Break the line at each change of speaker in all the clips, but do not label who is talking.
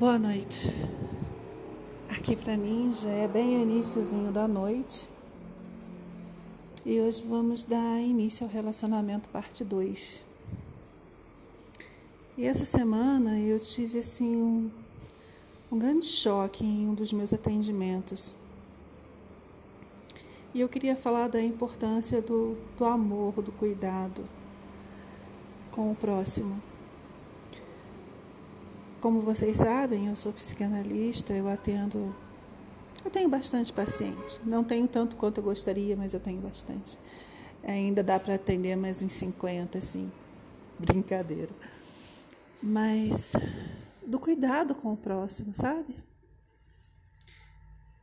Boa noite. Aqui para mim já é bem iníciozinho da noite. E hoje vamos dar início ao relacionamento parte 2. E essa semana eu tive assim um, um grande choque em um dos meus atendimentos. E eu queria falar da importância do, do amor, do cuidado com o próximo. Como vocês sabem, eu sou psicanalista, eu atendo. Eu tenho bastante paciente. Não tenho tanto quanto eu gostaria, mas eu tenho bastante. Ainda dá para atender mais uns 50, assim. Brincadeira. Mas do cuidado com o próximo, sabe?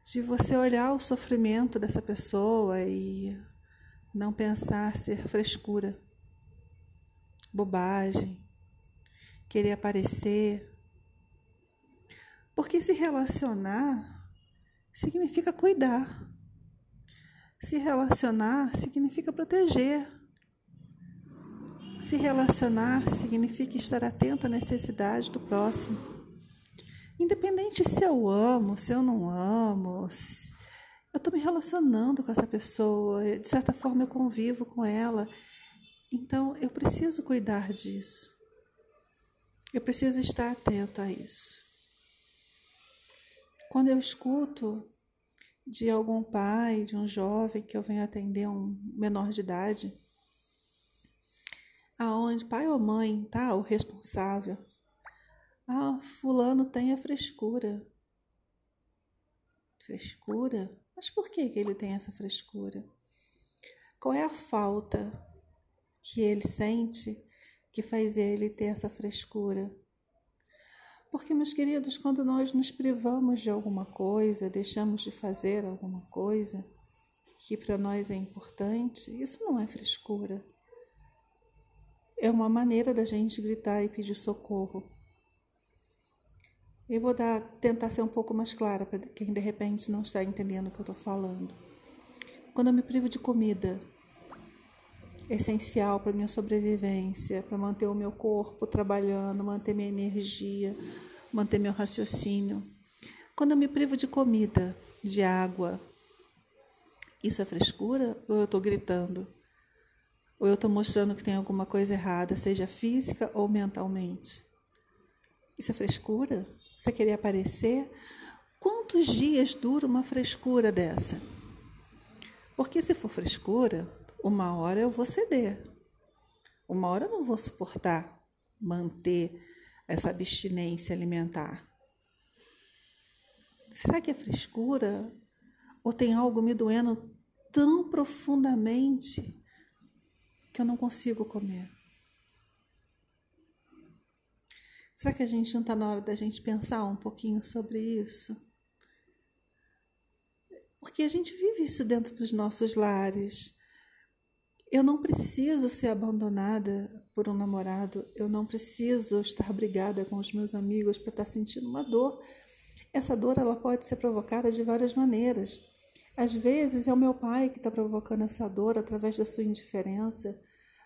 De você olhar o sofrimento dessa pessoa e não pensar ser frescura, bobagem, querer aparecer porque se relacionar significa cuidar. Se relacionar significa proteger. Se relacionar significa estar atento à necessidade do próximo. Independente se eu amo, se eu não amo, eu estou me relacionando com essa pessoa, de certa forma eu convivo com ela. Então eu preciso cuidar disso. Eu preciso estar atento a isso. Quando eu escuto de algum pai, de um jovem que eu venho atender um menor de idade, aonde pai ou mãe tá o responsável, ah, fulano tem a frescura. Frescura? Mas por que ele tem essa frescura? Qual é a falta que ele sente que faz ele ter essa frescura? Porque, meus queridos, quando nós nos privamos de alguma coisa, deixamos de fazer alguma coisa que para nós é importante, isso não é frescura. É uma maneira da gente gritar e pedir socorro. Eu vou dar, tentar ser um pouco mais clara para quem de repente não está entendendo o que eu estou falando. Quando eu me privo de comida, essencial para minha sobrevivência, para manter o meu corpo trabalhando, manter minha energia, manter meu raciocínio. Quando eu me privo de comida, de água, isso é frescura ou eu estou gritando? Ou eu estou mostrando que tem alguma coisa errada, seja física ou mentalmente? Isso é frescura? Você querer aparecer? Quantos dias dura uma frescura dessa? Porque se for frescura, uma hora eu vou ceder. Uma hora eu não vou suportar manter essa abstinência alimentar. Será que é frescura? Ou tem algo me doendo tão profundamente que eu não consigo comer? Será que a gente não está na hora da gente pensar um pouquinho sobre isso? Porque a gente vive isso dentro dos nossos lares. Eu não preciso ser abandonada por um namorado, eu não preciso estar brigada com os meus amigos para estar sentindo uma dor. Essa dor ela pode ser provocada de várias maneiras. Às vezes é o meu pai que está provocando essa dor através da sua indiferença.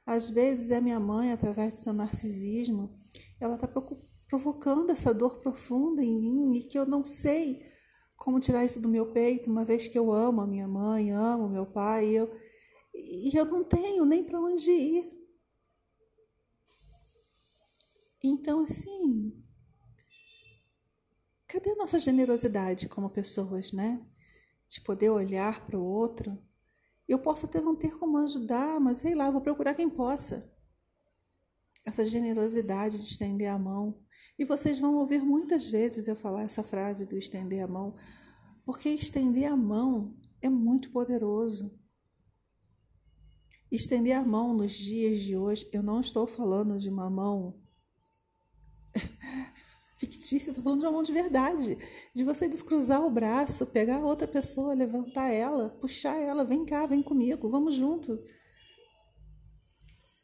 Às vezes é minha mãe através do seu narcisismo. Ela está provocando essa dor profunda em mim e que eu não sei como tirar isso do meu peito, uma vez que eu amo a minha mãe, amo meu pai, eu e eu não tenho nem para onde ir. Então, assim, cadê a nossa generosidade como pessoas, né? De poder olhar para o outro. Eu posso até não ter como ajudar, mas sei lá, vou procurar quem possa. Essa generosidade de estender a mão. E vocês vão ouvir muitas vezes eu falar essa frase do estender a mão, porque estender a mão é muito poderoso. Estender a mão nos dias de hoje, eu não estou falando de uma mão fictícia, estou falando de uma mão de verdade. De você descruzar o braço, pegar outra pessoa, levantar ela, puxar ela, vem cá, vem comigo, vamos junto.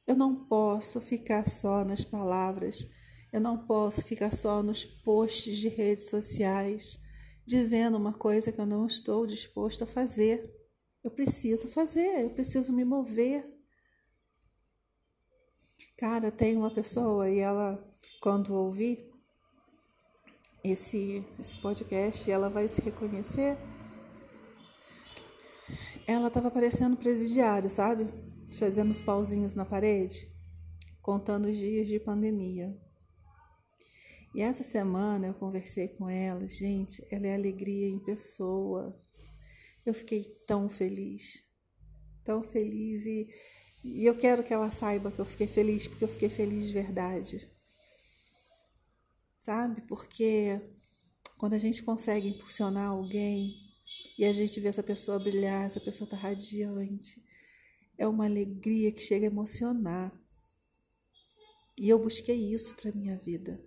Eu não posso ficar só nas palavras, eu não posso ficar só nos posts de redes sociais, dizendo uma coisa que eu não estou disposto a fazer. Eu preciso fazer, eu preciso me mover. Cara, tem uma pessoa e ela, quando ouvi, esse, esse podcast ela vai se reconhecer. Ela estava parecendo presidiário, sabe? Fazendo os pauzinhos na parede, contando os dias de pandemia. E essa semana eu conversei com ela, gente, ela é alegria em pessoa. Eu fiquei tão feliz, tão feliz e, e eu quero que ela saiba que eu fiquei feliz, porque eu fiquei feliz de verdade sabe? Porque quando a gente consegue impulsionar alguém e a gente vê essa pessoa brilhar, essa pessoa tá radiante, é uma alegria que chega a emocionar. E eu busquei isso para minha vida.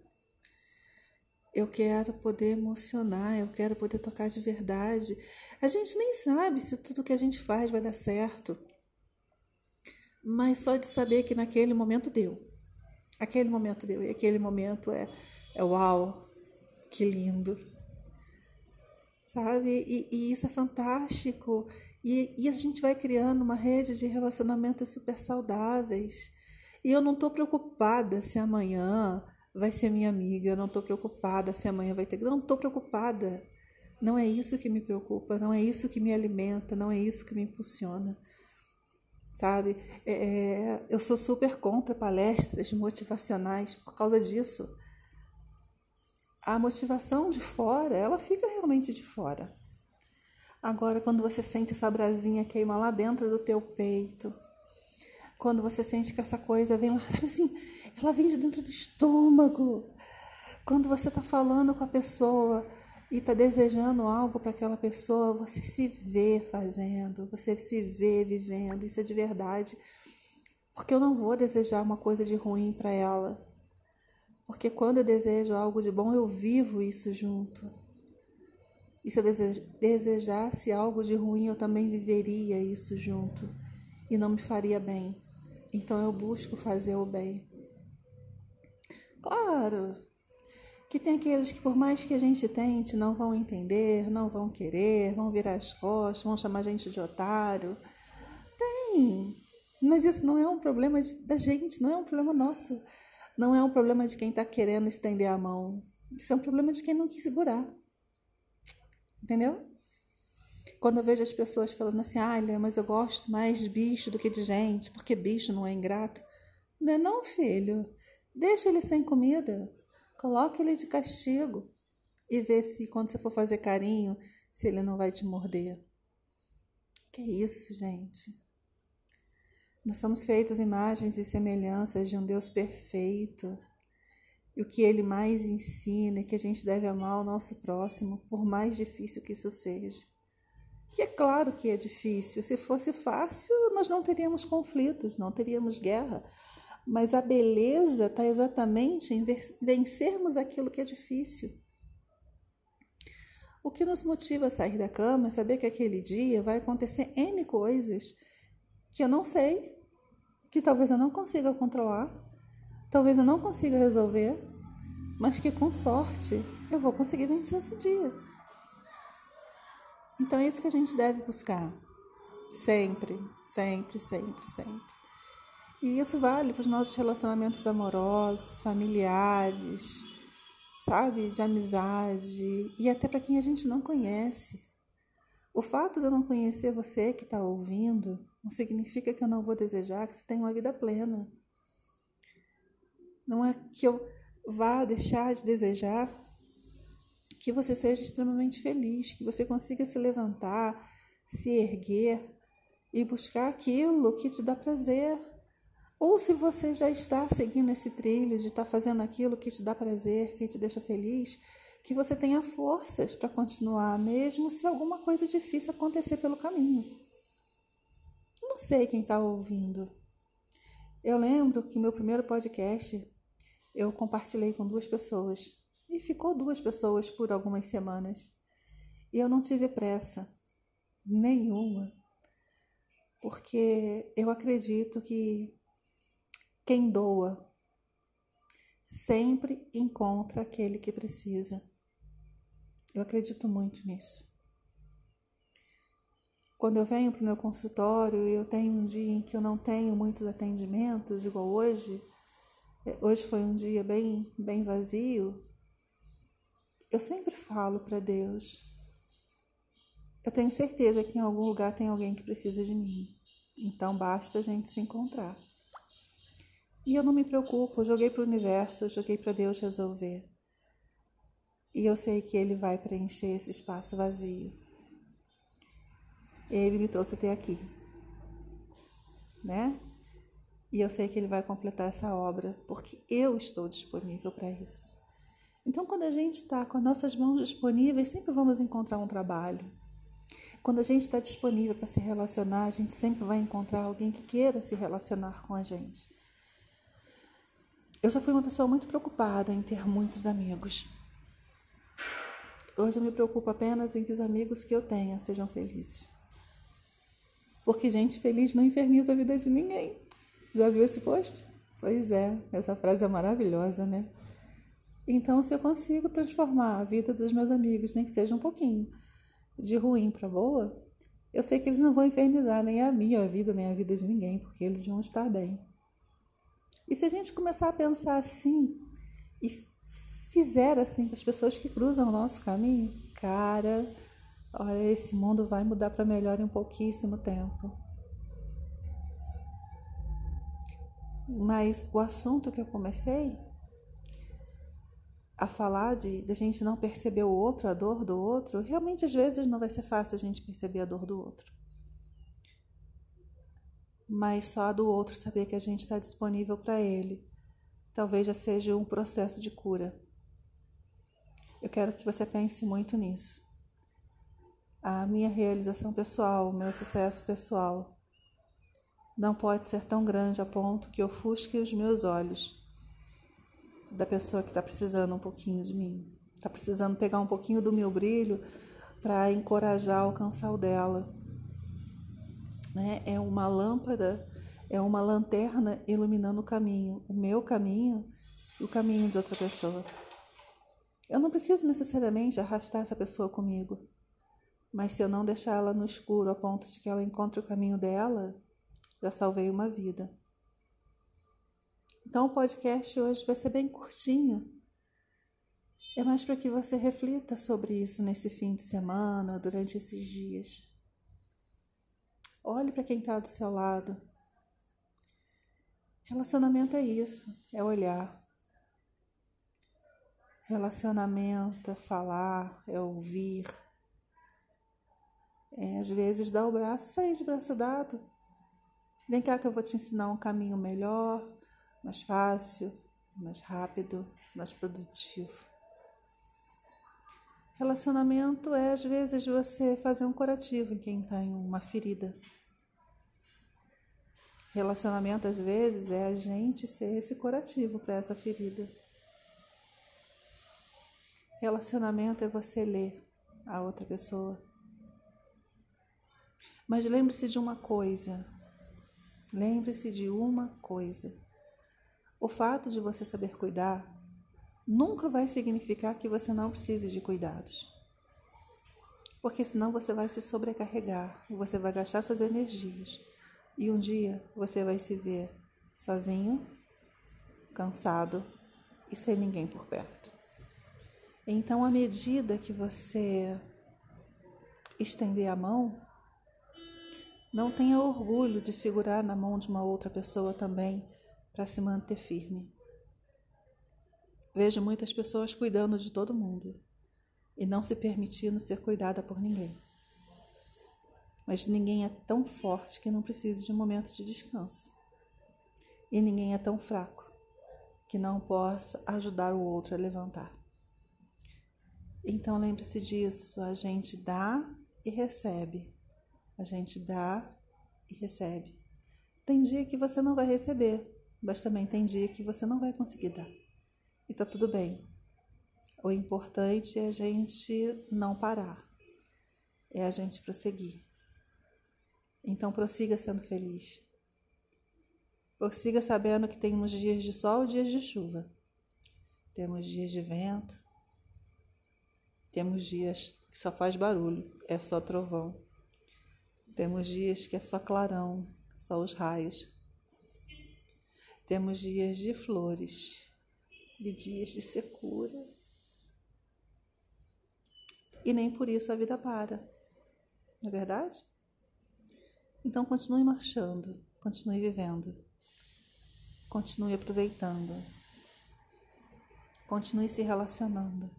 Eu quero poder emocionar, eu quero poder tocar de verdade. A gente nem sabe se tudo que a gente faz vai dar certo. Mas só de saber que naquele momento deu. Aquele momento deu. E aquele momento é é uau, que lindo. Sabe? E, e isso é fantástico. E, e, a gente vai criando uma rede de relacionamentos super saudáveis. E eu não estou preocupada se amanhã vai ser minha amiga, eu não estou preocupada se amanhã vai ter. Não estou preocupada. Não é isso que me preocupa, não é isso que me alimenta, não é isso que me impulsiona. Sabe? É, é eu sou super contra palestras motivacionais por causa disso a motivação de fora, ela fica realmente de fora. Agora, quando você sente essa brasinha queimar lá dentro do teu peito, quando você sente que essa coisa vem lá, sabe assim, ela vem de dentro do estômago. Quando você está falando com a pessoa e está desejando algo para aquela pessoa, você se vê fazendo, você se vê vivendo, isso é de verdade. Porque eu não vou desejar uma coisa de ruim para ela. Porque quando eu desejo algo de bom, eu vivo isso junto. E se eu desejasse algo de ruim, eu também viveria isso junto. E não me faria bem. Então eu busco fazer o bem. Claro que tem aqueles que, por mais que a gente tente, não vão entender, não vão querer, vão virar as costas, vão chamar a gente de otário. Tem. Mas isso não é um problema de, da gente, não é um problema nosso. Não é um problema de quem está querendo estender a mão. Isso é um problema de quem não quis segurar. Entendeu? Quando eu vejo as pessoas falando assim, ah, mas eu gosto mais de bicho do que de gente, porque bicho não é ingrato. Não é não, filho. Deixa ele sem comida. Coloque ele de castigo. E vê se quando você for fazer carinho, se ele não vai te morder. Que isso, gente? Nós somos feitos imagens e semelhanças de um Deus perfeito. E o que ele mais ensina é que a gente deve amar o nosso próximo, por mais difícil que isso seja. E é claro que é difícil. Se fosse fácil, nós não teríamos conflitos, não teríamos guerra. Mas a beleza está exatamente em vencermos aquilo que é difícil. O que nos motiva a sair da cama é saber que aquele dia vai acontecer N coisas que eu não sei, que talvez eu não consiga controlar, talvez eu não consiga resolver, mas que com sorte eu vou conseguir vencer esse dia. Então é isso que a gente deve buscar. Sempre, sempre, sempre, sempre. E isso vale para os nossos relacionamentos amorosos, familiares, sabe? De amizade e até para quem a gente não conhece. O fato de eu não conhecer você que está ouvindo não significa que eu não vou desejar que você tenha uma vida plena. Não é que eu vá deixar de desejar que você seja extremamente feliz, que você consiga se levantar, se erguer e buscar aquilo que te dá prazer. Ou se você já está seguindo esse trilho de estar fazendo aquilo que te dá prazer, que te deixa feliz, que você tenha forças para continuar, mesmo se alguma coisa difícil acontecer pelo caminho. Não sei quem está ouvindo. Eu lembro que meu primeiro podcast eu compartilhei com duas pessoas e ficou duas pessoas por algumas semanas. E eu não tive pressa nenhuma, porque eu acredito que quem doa sempre encontra aquele que precisa. Eu acredito muito nisso. Quando eu venho para o meu consultório e eu tenho um dia em que eu não tenho muitos atendimentos, igual hoje, é, hoje foi um dia bem, bem vazio, eu sempre falo para Deus: eu tenho certeza que em algum lugar tem alguém que precisa de mim. Então basta a gente se encontrar. E eu não me preocupo, joguei para o universo, joguei para Deus resolver. E eu sei que Ele vai preencher esse espaço vazio. Ele me trouxe até aqui, né? E eu sei que Ele vai completar essa obra, porque eu estou disponível para isso. Então, quando a gente está com as nossas mãos disponíveis, sempre vamos encontrar um trabalho. Quando a gente está disponível para se relacionar, a gente sempre vai encontrar alguém que queira se relacionar com a gente. Eu já fui uma pessoa muito preocupada em ter muitos amigos. Hoje eu me preocupo apenas em que os amigos que eu tenha sejam felizes. Porque gente feliz não inferniza a vida de ninguém. Já viu esse post? Pois é, essa frase é maravilhosa, né? Então, se eu consigo transformar a vida dos meus amigos, nem que seja um pouquinho, de ruim para boa, eu sei que eles não vão infernizar nem a minha vida, nem a vida de ninguém, porque eles vão estar bem. E se a gente começar a pensar assim e fizer assim com as pessoas que cruzam o nosso caminho, cara, olha, esse mundo vai mudar para melhor em pouquíssimo tempo. Mas o assunto que eu comecei a falar de, de a gente não perceber o outro, a dor do outro, realmente às vezes não vai ser fácil a gente perceber a dor do outro. Mas só a do outro saber que a gente está disponível para ele, talvez já seja um processo de cura. Eu quero que você pense muito nisso. A minha realização pessoal, o meu sucesso pessoal, não pode ser tão grande a ponto que ofusque os meus olhos da pessoa que está precisando um pouquinho de mim, está precisando pegar um pouquinho do meu brilho para encorajar a alcançar o dela. Né? É uma lâmpada, é uma lanterna iluminando o caminho, o meu caminho e o caminho de outra pessoa. Eu não preciso necessariamente arrastar essa pessoa comigo, mas se eu não deixar ela no escuro a ponto de que ela encontre o caminho dela, já salvei uma vida. Então, o podcast hoje vai ser bem curtinho. É mais para que você reflita sobre isso nesse fim de semana, durante esses dias. Olhe para quem está do seu lado. Relacionamento é isso, é olhar. Relacionamento é falar, é ouvir. É, às vezes dar o braço, sair de braço dado. Vem cá que eu vou te ensinar um caminho melhor mais fácil, mais rápido, mais produtivo. Relacionamento é, às vezes, você fazer um curativo em quem tem uma ferida. Relacionamento, às vezes, é a gente ser esse curativo para essa ferida. Relacionamento é você ler a outra pessoa. Mas lembre-se de uma coisa. Lembre-se de uma coisa. O fato de você saber cuidar nunca vai significar que você não precise de cuidados. Porque senão você vai se sobrecarregar, você vai gastar suas energias e um dia você vai se ver sozinho, cansado e sem ninguém por perto. Então, à medida que você estender a mão, não tenha orgulho de segurar na mão de uma outra pessoa também para se manter firme. Vejo muitas pessoas cuidando de todo mundo e não se permitindo ser cuidada por ninguém. Mas ninguém é tão forte que não precise de um momento de descanso. E ninguém é tão fraco que não possa ajudar o outro a levantar. Então lembre-se disso: a gente dá e recebe. A gente dá e recebe. Tem dia que você não vai receber, mas também tem dia que você não vai conseguir dar. E tá tudo bem. O importante é a gente não parar, é a gente prosseguir. Então prossiga sendo feliz. Prossiga sabendo que temos dias de sol e dias de chuva. Temos dias de vento. Temos dias que só faz barulho, é só trovão. Temos dias que é só clarão, só os raios. Temos dias de flores e dias de secura. E nem por isso a vida para. Não é verdade? Então continue marchando, continue vivendo, continue aproveitando, continue se relacionando.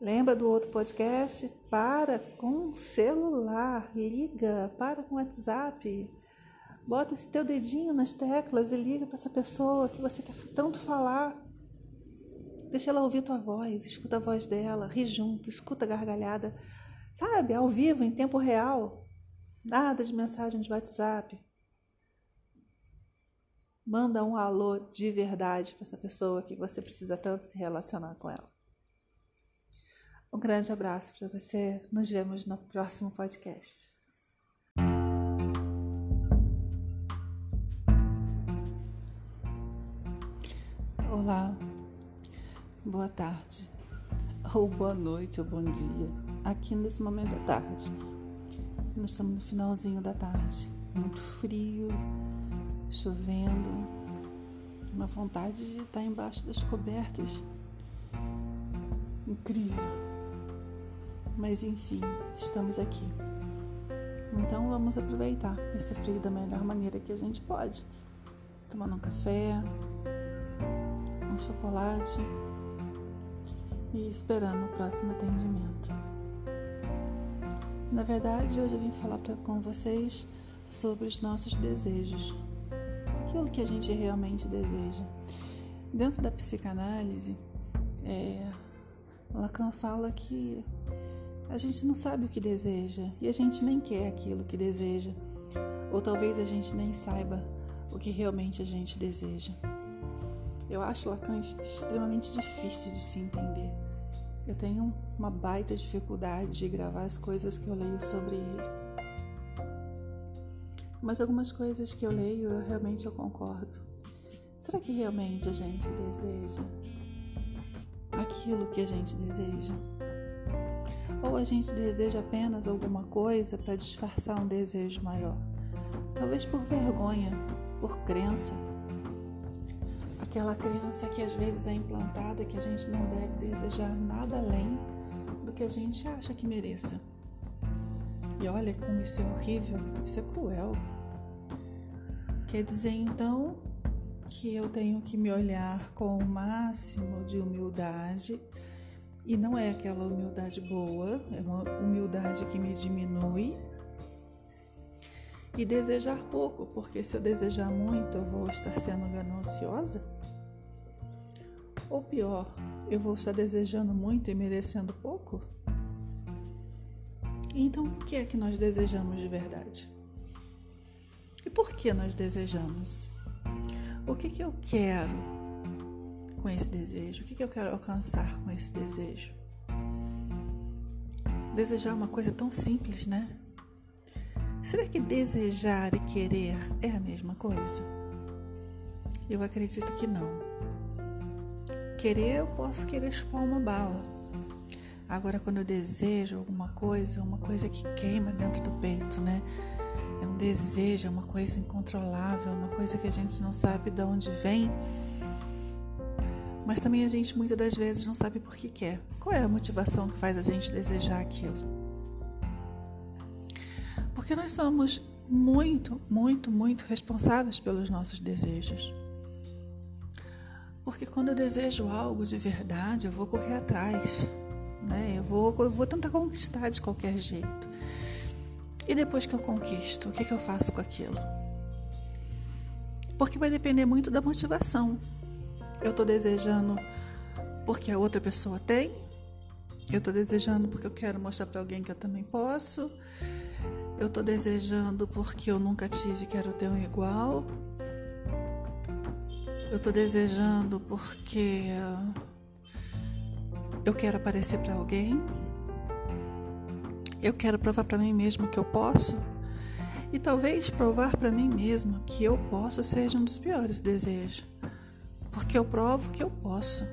Lembra do outro podcast? Para com celular, liga, para com WhatsApp. Bota esse teu dedinho nas teclas e liga para essa pessoa que você quer tanto falar. Deixa ela ouvir tua voz, escuta a voz dela, ri junto, escuta a gargalhada. Sabe, ao vivo, em tempo real. Nada de mensagem de WhatsApp. Manda um alô de verdade para essa pessoa que você precisa tanto se relacionar com ela. Um grande abraço para você. Nos vemos no próximo podcast. Olá, boa tarde, ou boa noite, ou bom dia. Aqui nesse momento da tarde, nós estamos no finalzinho da tarde, muito frio, chovendo, uma vontade de estar embaixo das cobertas. Incrível. Mas enfim, estamos aqui. Então vamos aproveitar esse frio da melhor maneira que a gente pode. Tomando um café, um chocolate e esperando o próximo atendimento. Na verdade, hoje eu vim falar pra, com vocês sobre os nossos desejos, aquilo que a gente realmente deseja. Dentro da psicanálise, é, Lacan fala que a gente não sabe o que deseja e a gente nem quer aquilo que deseja, ou talvez a gente nem saiba o que realmente a gente deseja. Eu acho Lacan extremamente difícil de se entender. Eu tenho uma baita dificuldade de gravar as coisas que eu leio sobre ele. Mas algumas coisas que eu leio, eu realmente eu concordo. Será que realmente a gente deseja aquilo que a gente deseja? Ou a gente deseja apenas alguma coisa para disfarçar um desejo maior? Talvez por vergonha, por crença. Aquela crença que às vezes é implantada que a gente não deve desejar nada além do que a gente acha que mereça. E olha como isso é horrível, isso é cruel. Quer dizer então que eu tenho que me olhar com o máximo de humildade e não é aquela humildade boa, é uma humildade que me diminui. E desejar pouco, porque se eu desejar muito, eu vou estar sendo gananciosa. Ou pior, eu vou estar desejando muito e merecendo pouco? Então, o que é que nós desejamos de verdade? E por que nós desejamos? O que, que eu quero? com esse desejo? O que, eu quero alcançar com esse desejo? Desejar uma coisa tão simples, né? Será que desejar e querer é a mesma coisa? Eu acredito que não. Querer, eu posso querer chupar uma bala. Agora, quando eu desejo alguma coisa, uma coisa que queima dentro do peito, né? É um desejo, é uma coisa incontrolável, uma coisa que a gente não sabe de onde vem mas também a gente muitas das vezes não sabe por que quer. Qual é a motivação que faz a gente desejar aquilo? Porque nós somos muito, muito, muito responsáveis pelos nossos desejos. Porque quando eu desejo algo de verdade, eu vou correr atrás, né? Eu vou, eu vou tentar conquistar de qualquer jeito. E depois que eu conquisto, o que, que eu faço com aquilo? Porque vai depender muito da motivação. Eu estou desejando porque a outra pessoa tem. Eu estou desejando porque eu quero mostrar para alguém que eu também posso. Eu estou desejando porque eu nunca tive, quero ter um igual. Eu estou desejando porque eu quero aparecer para alguém. Eu quero provar para mim mesmo que eu posso. E talvez provar para mim mesmo que eu posso seja um dos piores desejos porque eu provo que eu posso,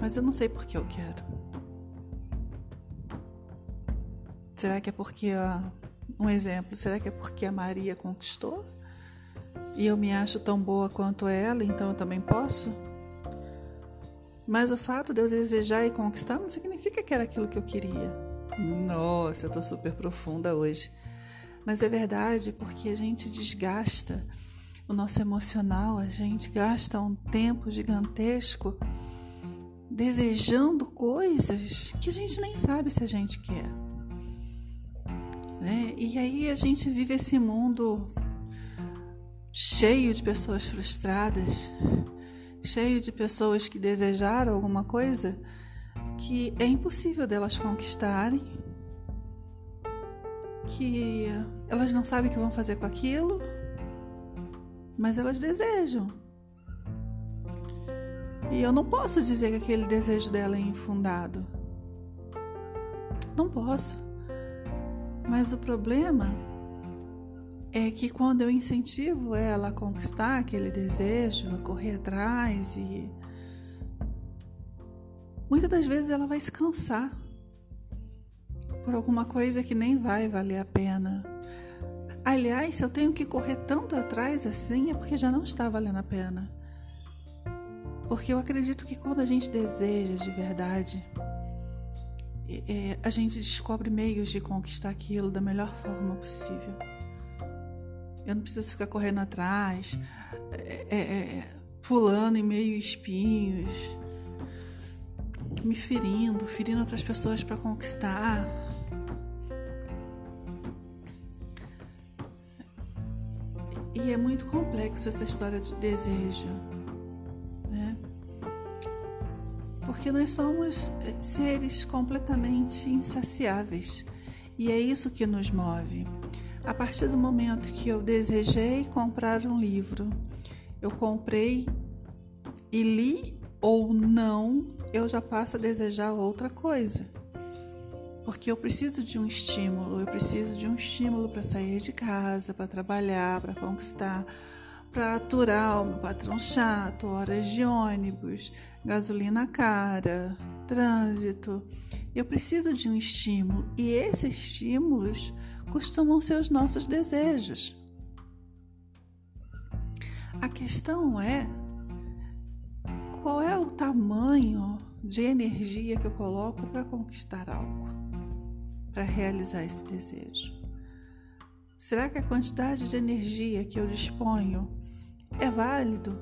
mas eu não sei porque eu quero. Será que é porque, um exemplo, será que é porque a Maria conquistou? E eu me acho tão boa quanto ela, então eu também posso? Mas o fato de eu desejar e conquistar não significa que era aquilo que eu queria. Nossa, eu tô super profunda hoje. Mas é verdade porque a gente desgasta o nosso emocional, a gente gasta um tempo gigantesco desejando coisas que a gente nem sabe se a gente quer. Né? E aí a gente vive esse mundo cheio de pessoas frustradas, cheio de pessoas que desejaram alguma coisa que é impossível delas conquistarem, que elas não sabem o que vão fazer com aquilo, mas elas desejam. E eu não posso dizer que aquele desejo dela é infundado. Não posso. Mas o problema é que quando eu incentivo ela a conquistar aquele desejo, a correr atrás e muitas das vezes ela vai se cansar por alguma coisa que nem vai valer a pena. Aliás, se eu tenho que correr tanto atrás assim, é porque já não está valendo a pena. Porque eu acredito que quando a gente deseja de verdade, é, a gente descobre meios de conquistar aquilo da melhor forma possível. Eu não preciso ficar correndo atrás, é, é, é pulando em meio espinhos, me ferindo, ferindo outras pessoas para conquistar. E é muito complexo essa história de desejo, né? Porque nós somos seres completamente insaciáveis e é isso que nos move. A partir do momento que eu desejei comprar um livro, eu comprei e li ou não, eu já passo a desejar outra coisa porque eu preciso de um estímulo, eu preciso de um estímulo para sair de casa, para trabalhar, para conquistar, para aturar o meu patrão chato, horas de ônibus, gasolina cara, trânsito. Eu preciso de um estímulo e esses estímulos costumam ser os nossos desejos. A questão é qual é o tamanho de energia que eu coloco para conquistar algo para realizar esse desejo? Será que a quantidade de energia que eu disponho é válido?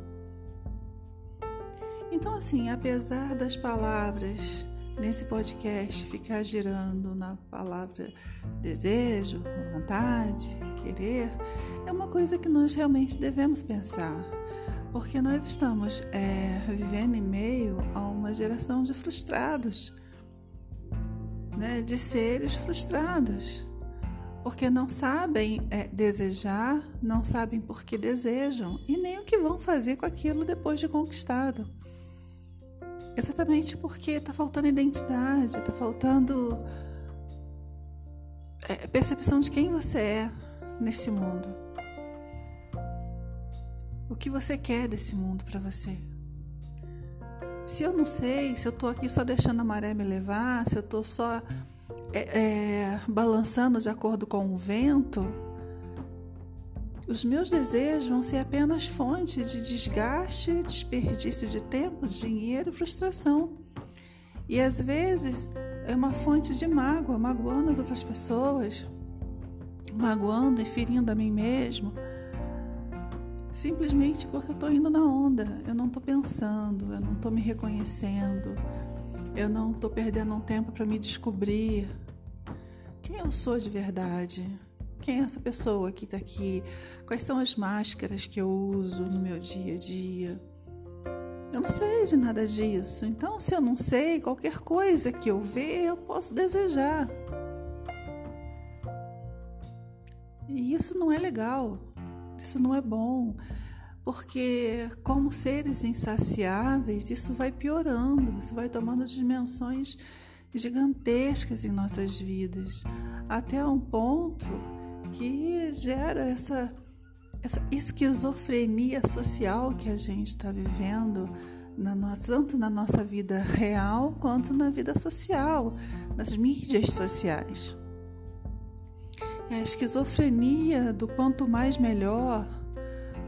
Então, assim, apesar das palavras nesse podcast ficar girando na palavra desejo, vontade, querer, é uma coisa que nós realmente devemos pensar, porque nós estamos é, vivendo em meio a uma geração de frustrados né, de seres frustrados, porque não sabem é, desejar, não sabem por que desejam e nem o que vão fazer com aquilo depois de conquistado. Exatamente porque está faltando identidade, está faltando é, percepção de quem você é nesse mundo. O que você quer desse mundo para você? Se eu não sei, se eu estou aqui só deixando a maré me levar, se eu estou só é, é, balançando de acordo com o vento, os meus desejos vão ser apenas fonte de desgaste, desperdício de tempo, dinheiro e frustração. E às vezes é uma fonte de mágoa, magoando as outras pessoas, magoando e ferindo a mim mesmo simplesmente porque eu estou indo na onda, eu não estou pensando, eu não estou me reconhecendo, eu não estou perdendo um tempo para me descobrir quem eu sou de verdade. Quem é essa pessoa que está aqui? Quais são as máscaras que eu uso no meu dia a dia? Eu não sei de nada disso. Então, se eu não sei, qualquer coisa que eu ver, eu posso desejar. E isso não é legal. Isso não é bom, porque, como seres insaciáveis, isso vai piorando, isso vai tomando dimensões gigantescas em nossas vidas, até um ponto que gera essa, essa esquizofrenia social que a gente está vivendo, na nossa, tanto na nossa vida real quanto na vida social, nas mídias sociais. É a esquizofrenia do quanto mais melhor,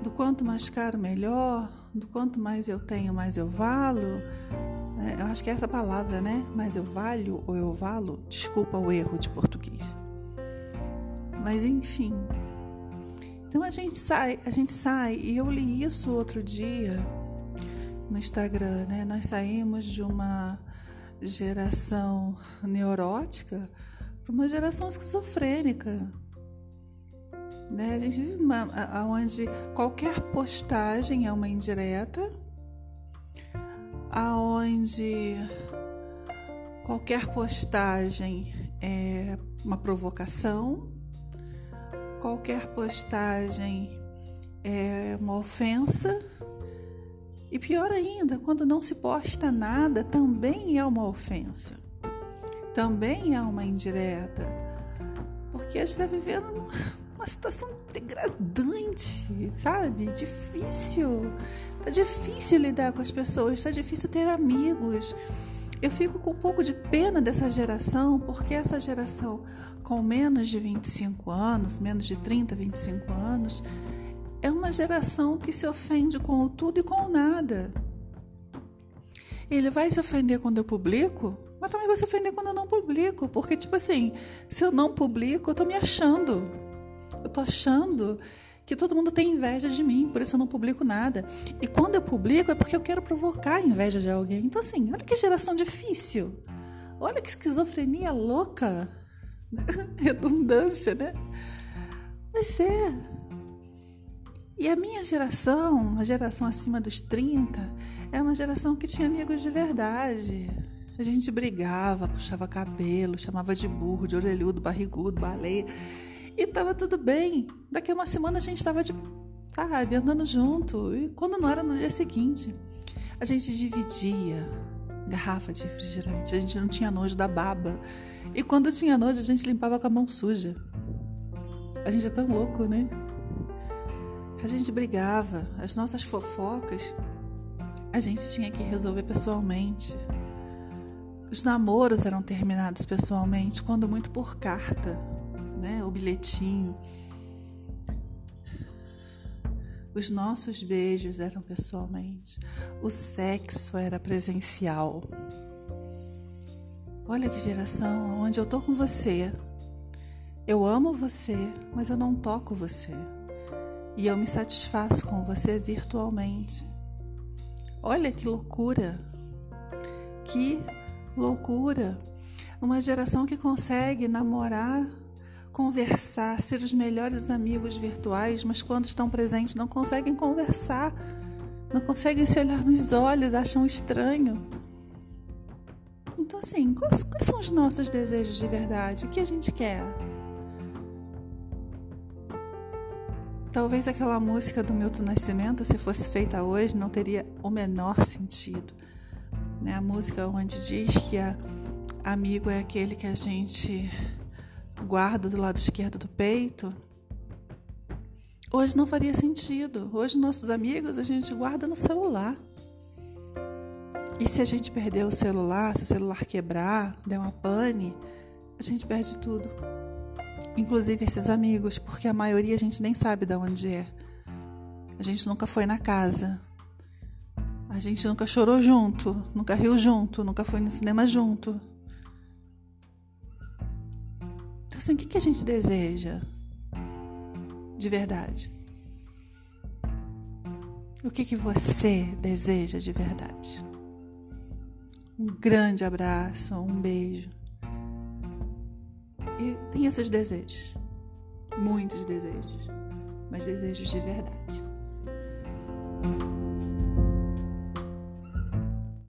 do quanto mais caro melhor, do quanto mais eu tenho, mais eu valo, Né? Eu acho que é essa palavra, né? Mas eu valho ou eu valo? Desculpa o erro de português. Mas enfim. Então a gente sai, a gente sai, e eu li isso outro dia no Instagram, né? Nós saímos de uma geração neurótica para uma geração esquizofrênica. Né? A gente vive uma, onde qualquer postagem é uma indireta, aonde qualquer postagem é uma provocação, qualquer postagem é uma ofensa e pior ainda, quando não se posta nada, também é uma ofensa. Também é uma indireta. Porque a gente está vivendo uma situação degradante, sabe? Difícil. Tá difícil lidar com as pessoas, tá difícil ter amigos. Eu fico com um pouco de pena dessa geração, porque essa geração com menos de 25 anos, menos de 30, 25 anos, é uma geração que se ofende com o tudo e com o nada. Ele vai se ofender quando eu publico, mas também vai se ofender quando eu não publico. Porque, tipo assim, se eu não publico, eu tô me achando. Eu tô achando que todo mundo tem inveja de mim, por isso eu não publico nada. E quando eu publico é porque eu quero provocar a inveja de alguém. Então, assim, olha que geração difícil. Olha que esquizofrenia louca. Redundância, né? Mas é. E a minha geração, a geração acima dos 30, é uma geração que tinha amigos de verdade. A gente brigava, puxava cabelo, chamava de burro, de orelhudo, barrigudo, baleia. E tava tudo bem. Daqui a uma semana a gente estava de, sabe, andando junto. E quando não era no dia seguinte, a gente dividia garrafa de refrigerante. A gente não tinha nojo da baba. E quando tinha nojo, a gente limpava com a mão suja. A gente é tão louco, né? A gente brigava, as nossas fofocas a gente tinha que resolver pessoalmente. Os namoros eram terminados pessoalmente, quando muito por carta, né? O bilhetinho. Os nossos beijos eram pessoalmente. O sexo era presencial. Olha que geração onde eu tô com você. Eu amo você, mas eu não toco você e eu me satisfaço com você virtualmente. Olha que loucura! Que loucura! Uma geração que consegue namorar, conversar, ser os melhores amigos virtuais, mas quando estão presentes não conseguem conversar, não conseguem se olhar nos olhos, acham estranho. Então, assim, quais, quais são os nossos desejos de verdade? O que a gente quer? Talvez aquela música do Milton Nascimento, se fosse feita hoje, não teria o menor sentido. Né? A música onde diz que a, amigo é aquele que a gente guarda do lado esquerdo do peito. Hoje não faria sentido. Hoje nossos amigos a gente guarda no celular. E se a gente perder o celular, se o celular quebrar, der uma pane, a gente perde tudo inclusive esses amigos, porque a maioria a gente nem sabe de onde é. A gente nunca foi na casa. A gente nunca chorou junto, nunca riu junto, nunca foi no cinema junto. Então, assim, o que a gente deseja de verdade? O que, que você deseja de verdade? Um grande abraço, um beijo. E tem esses desejos, muitos desejos, mas desejos de verdade.